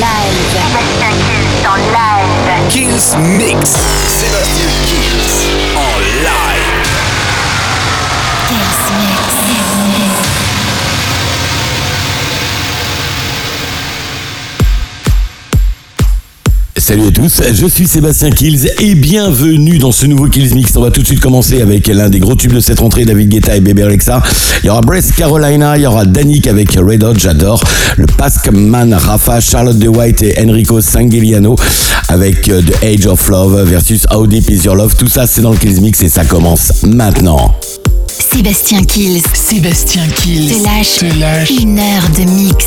live. Mix. Salut à tous, je suis Sébastien Kills et bienvenue dans ce nouveau Kills Mix. On va tout de suite commencer avec l'un des gros tubes de cette rentrée, David Guetta et Bébé Alexa. Il y aura Brest Carolina, il y aura Danik avec Red Hot, j'adore. Le Pascman Rafa, Charlotte de White et Enrico Sanguiliano avec euh, The Age of Love versus How Deep Is Your Love. Tout ça, c'est dans le Kills Mix et ça commence maintenant. Sébastien Kills. Sébastien Kills. Te lâche. Te lâche. Une heure de mix.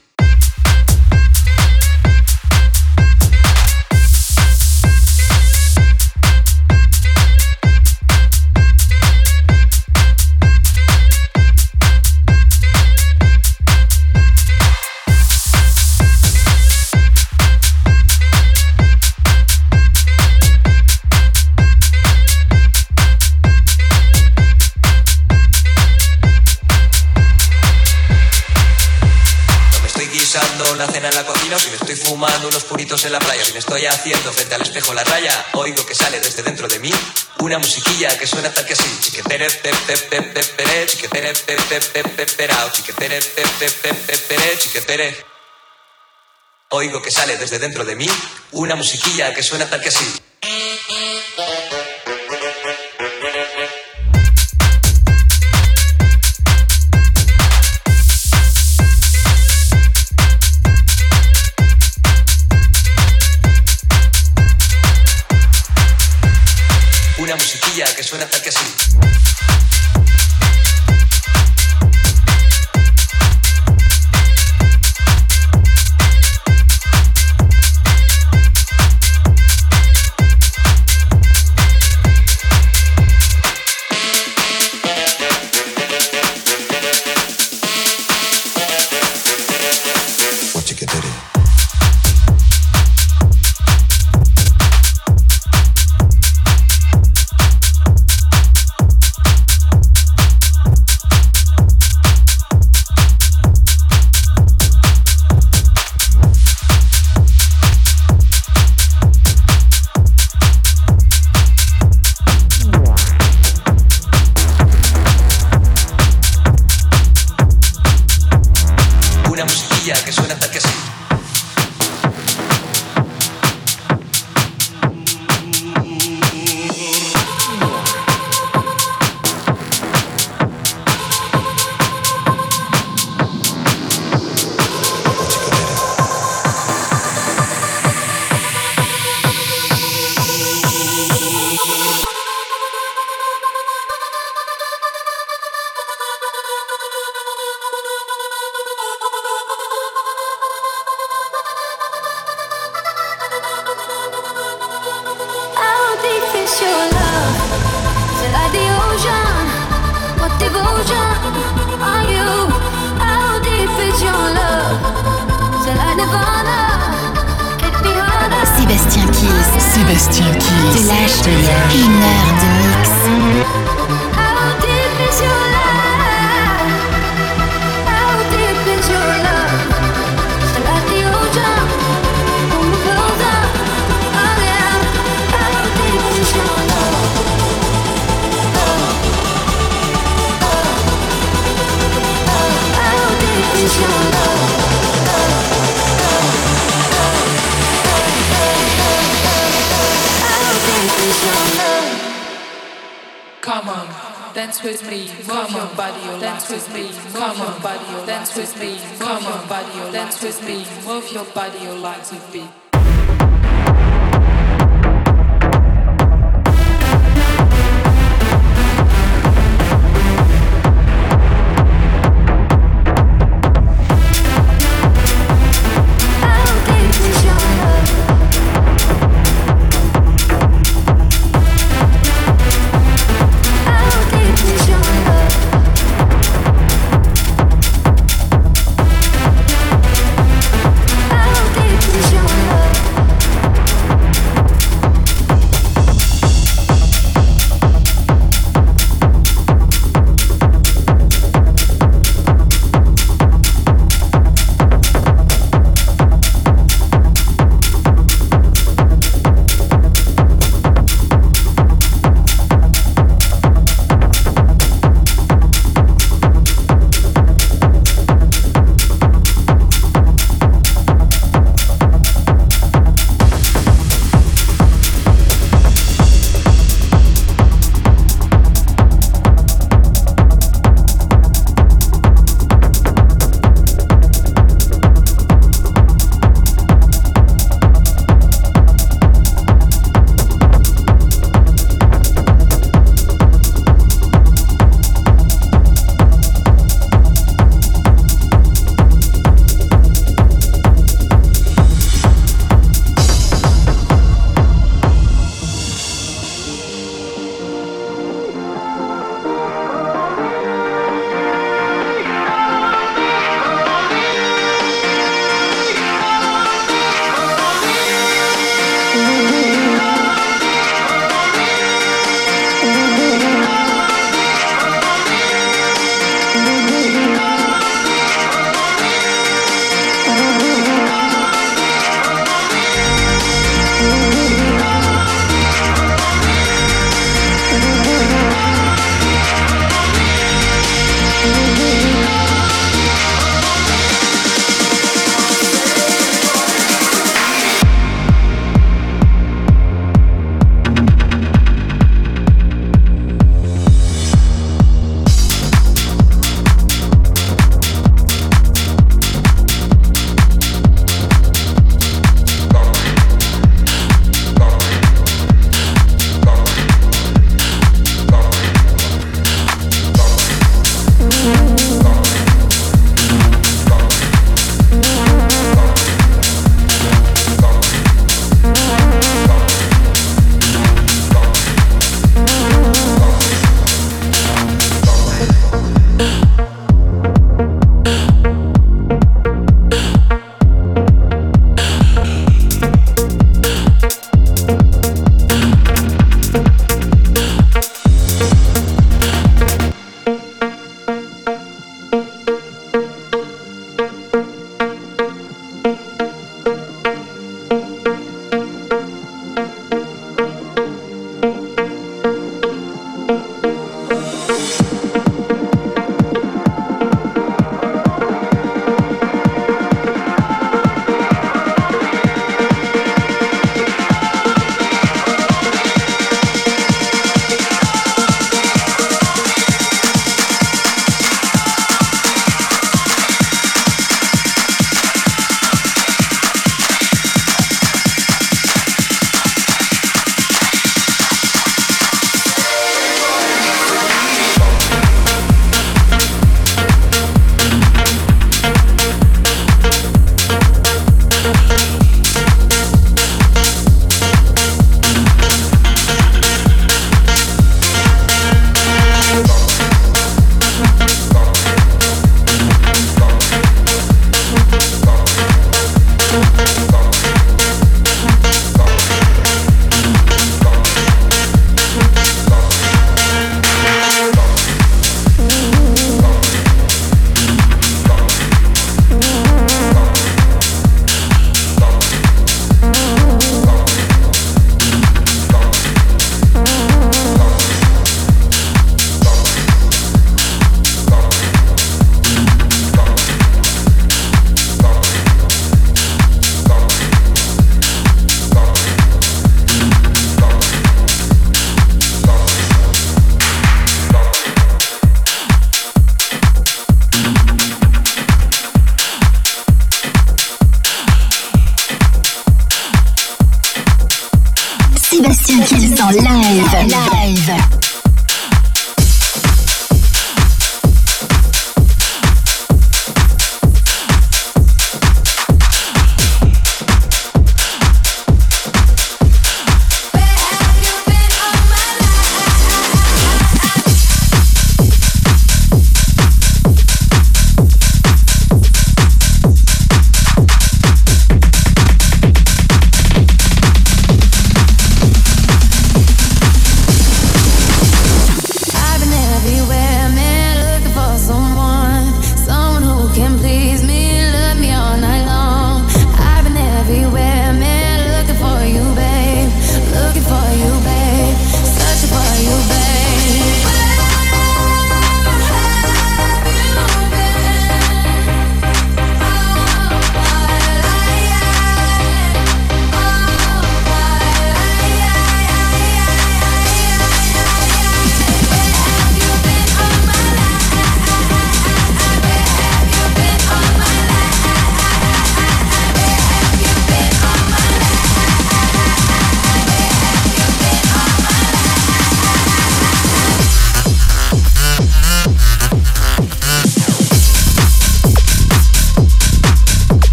En la playa, me estoy haciendo frente al espejo la raya, oigo que sale desde dentro de mí una musiquilla que suena tal que así. Chiquetere pe pe pe pe pere, chiquetere pe pe pe pe perao, chiquetere pe pe pe pe pere, chiquetere. Oigo que sale desde dentro de mí una musiquilla que suena tal que así.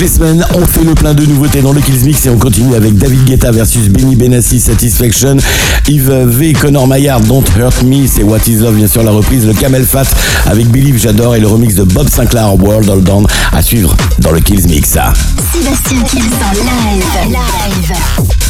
Les semaines, on fait le plein de nouveautés dans le Kills Mix et on continue avec David Guetta versus Benny Benassi Satisfaction, Yves V, Connor Maillard, Don't Hurt Me, c'est What Is Love, bien sûr, la reprise, le Camel Fat avec Believe, j'adore, et le remix de Bob Sinclair, World All Down, à suivre dans le Kills Mix. Hein. Sébastien Kills en live.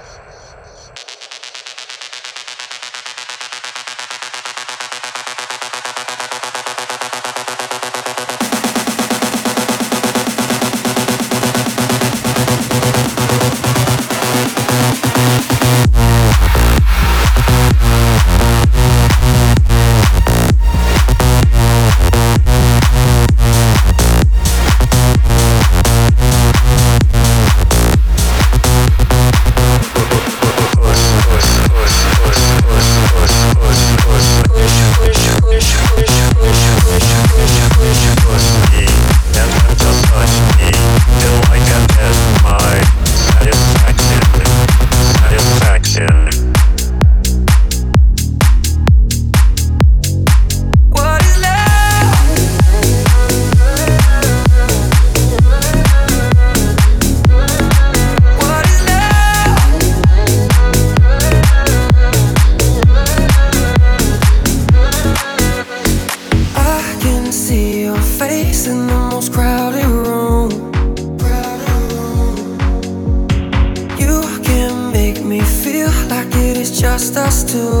to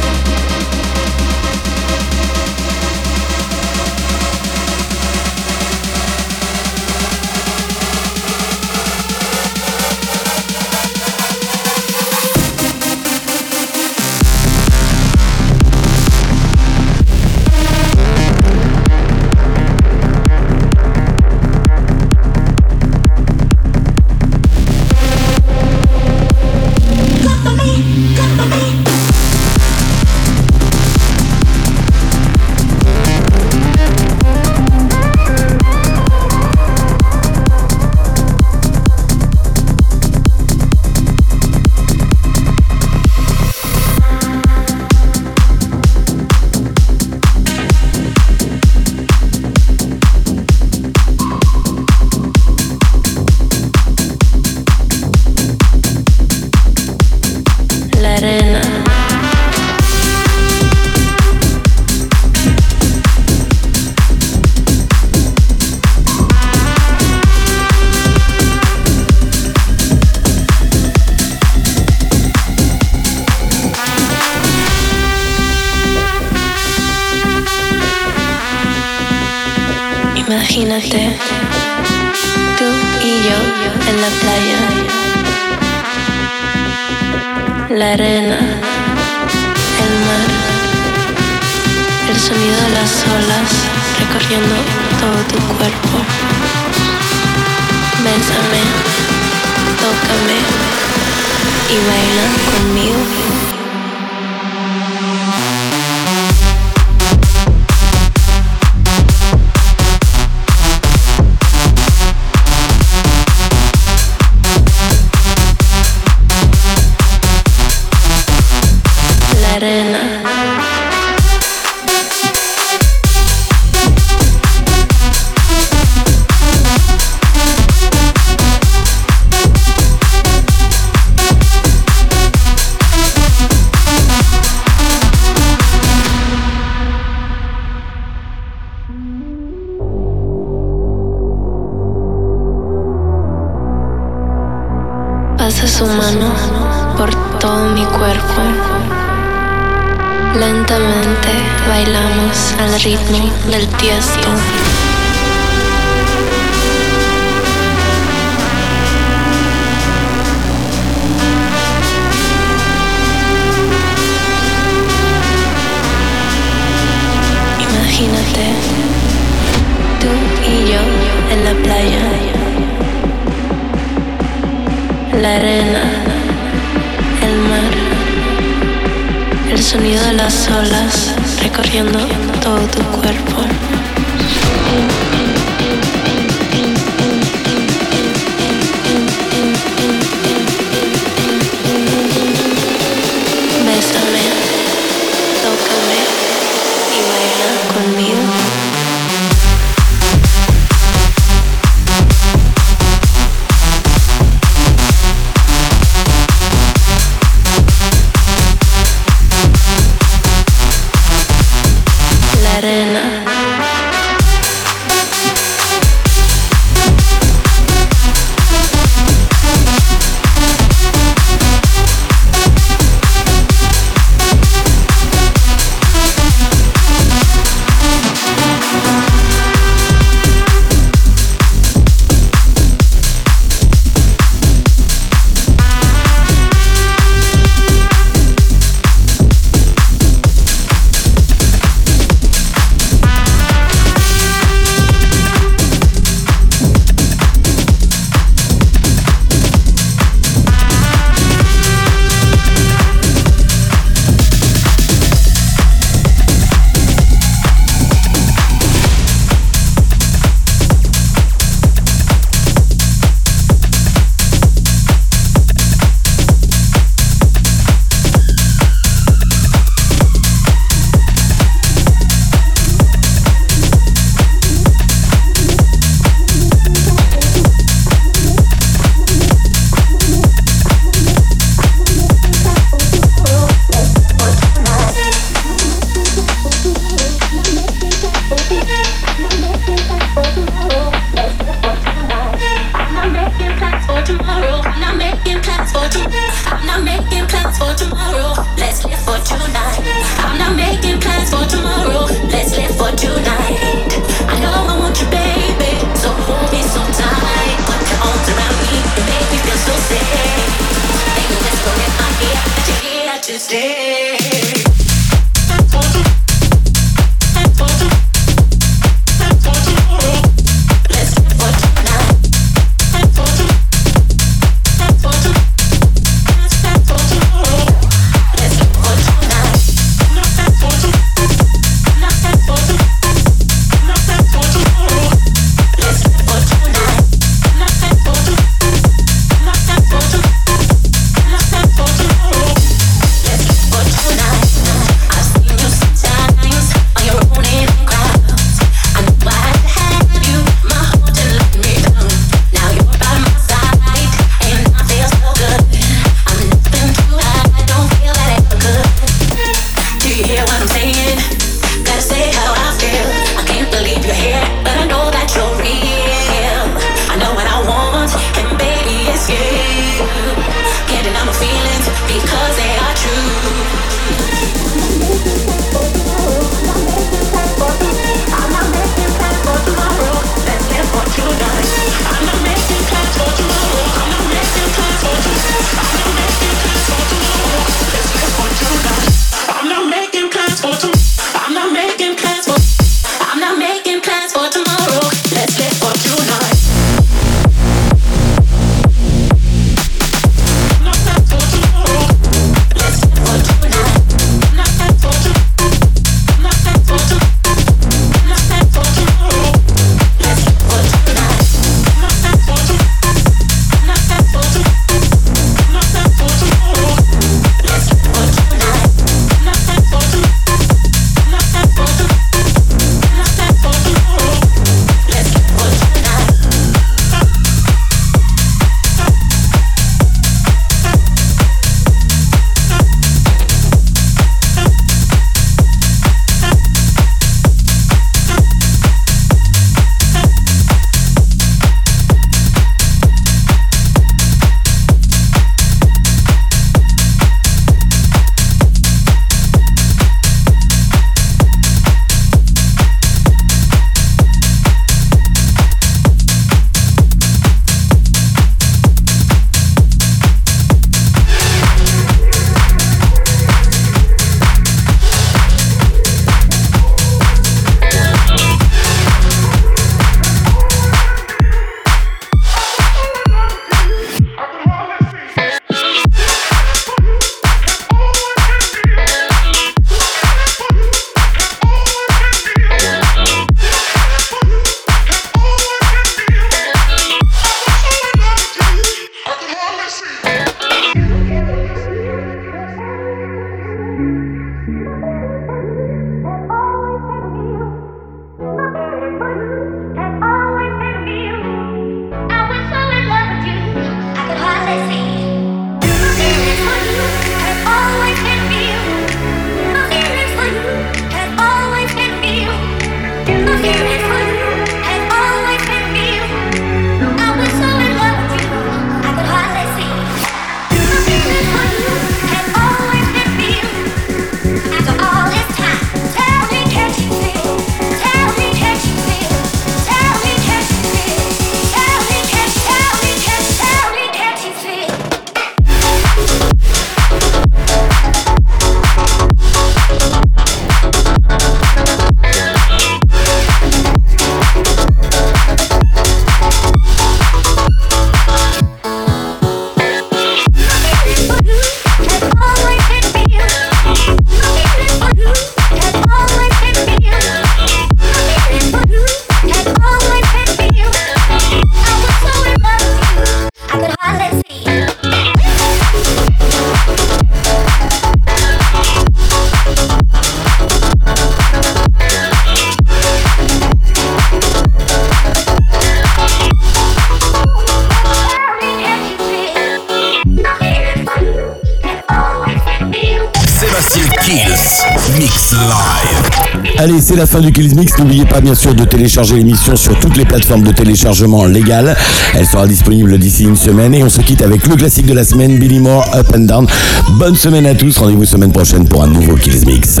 c'est la fin du Kills Mix. N'oubliez pas bien sûr de télécharger l'émission sur toutes les plateformes de téléchargement légales. Elle sera disponible d'ici une semaine et on se quitte avec le classique de la semaine, Billy Moore, Up and Down. Bonne semaine à tous, rendez-vous semaine prochaine pour un nouveau Kills Mix.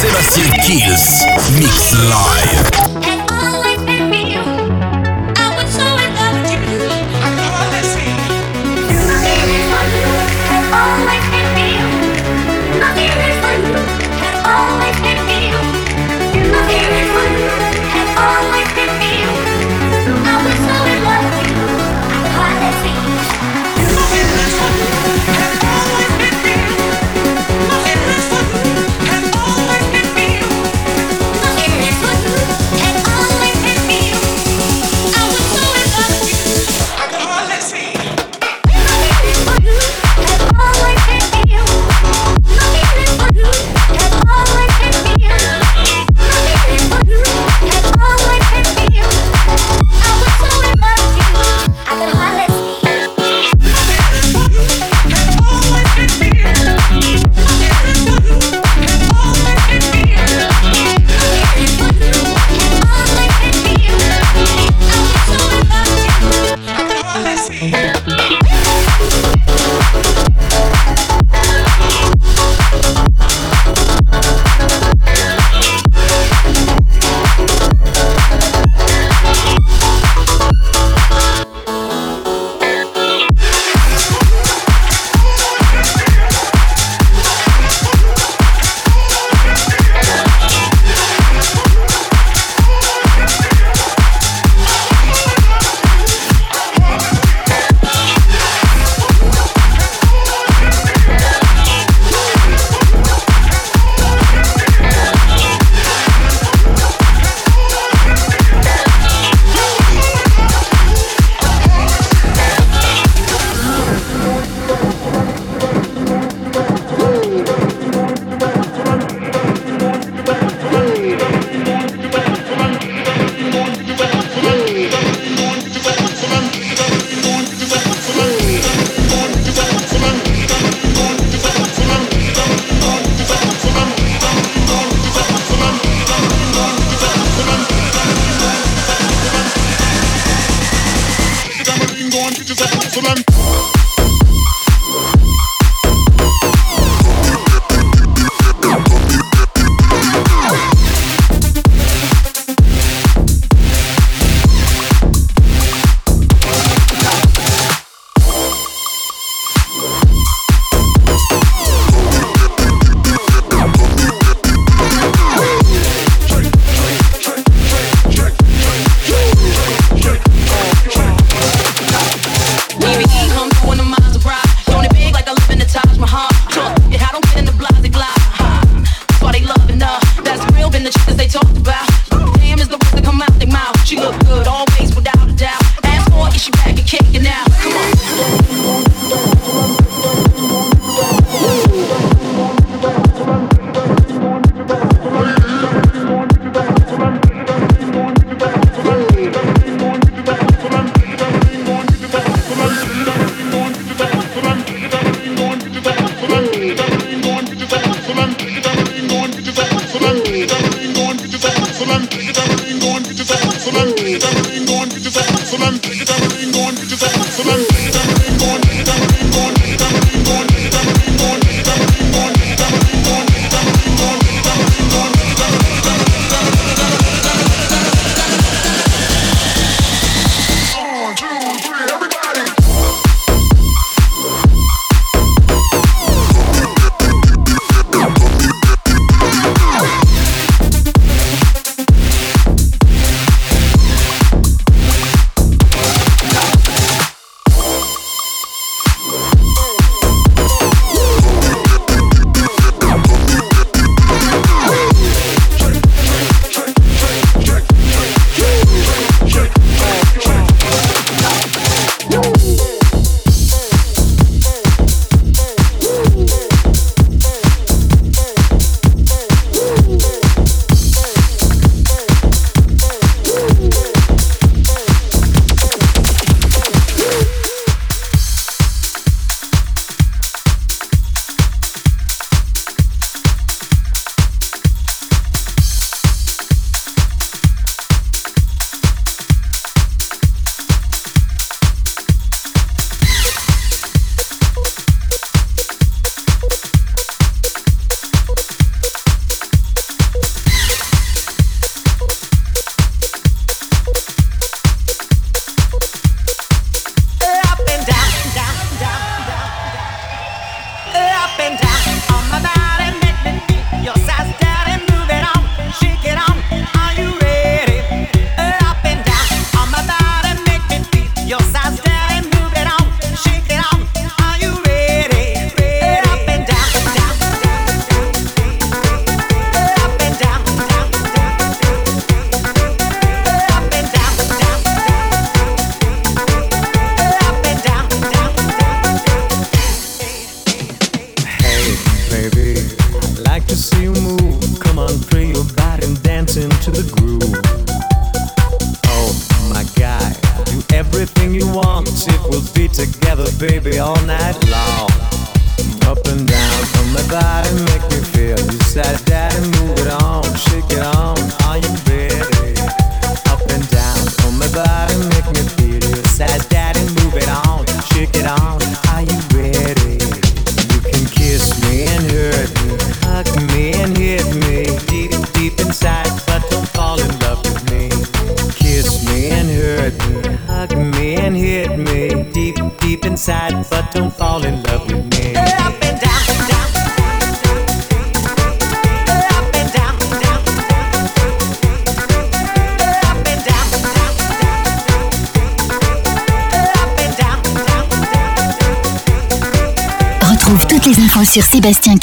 Sébastien Kills, Mix Live.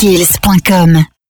Киеве или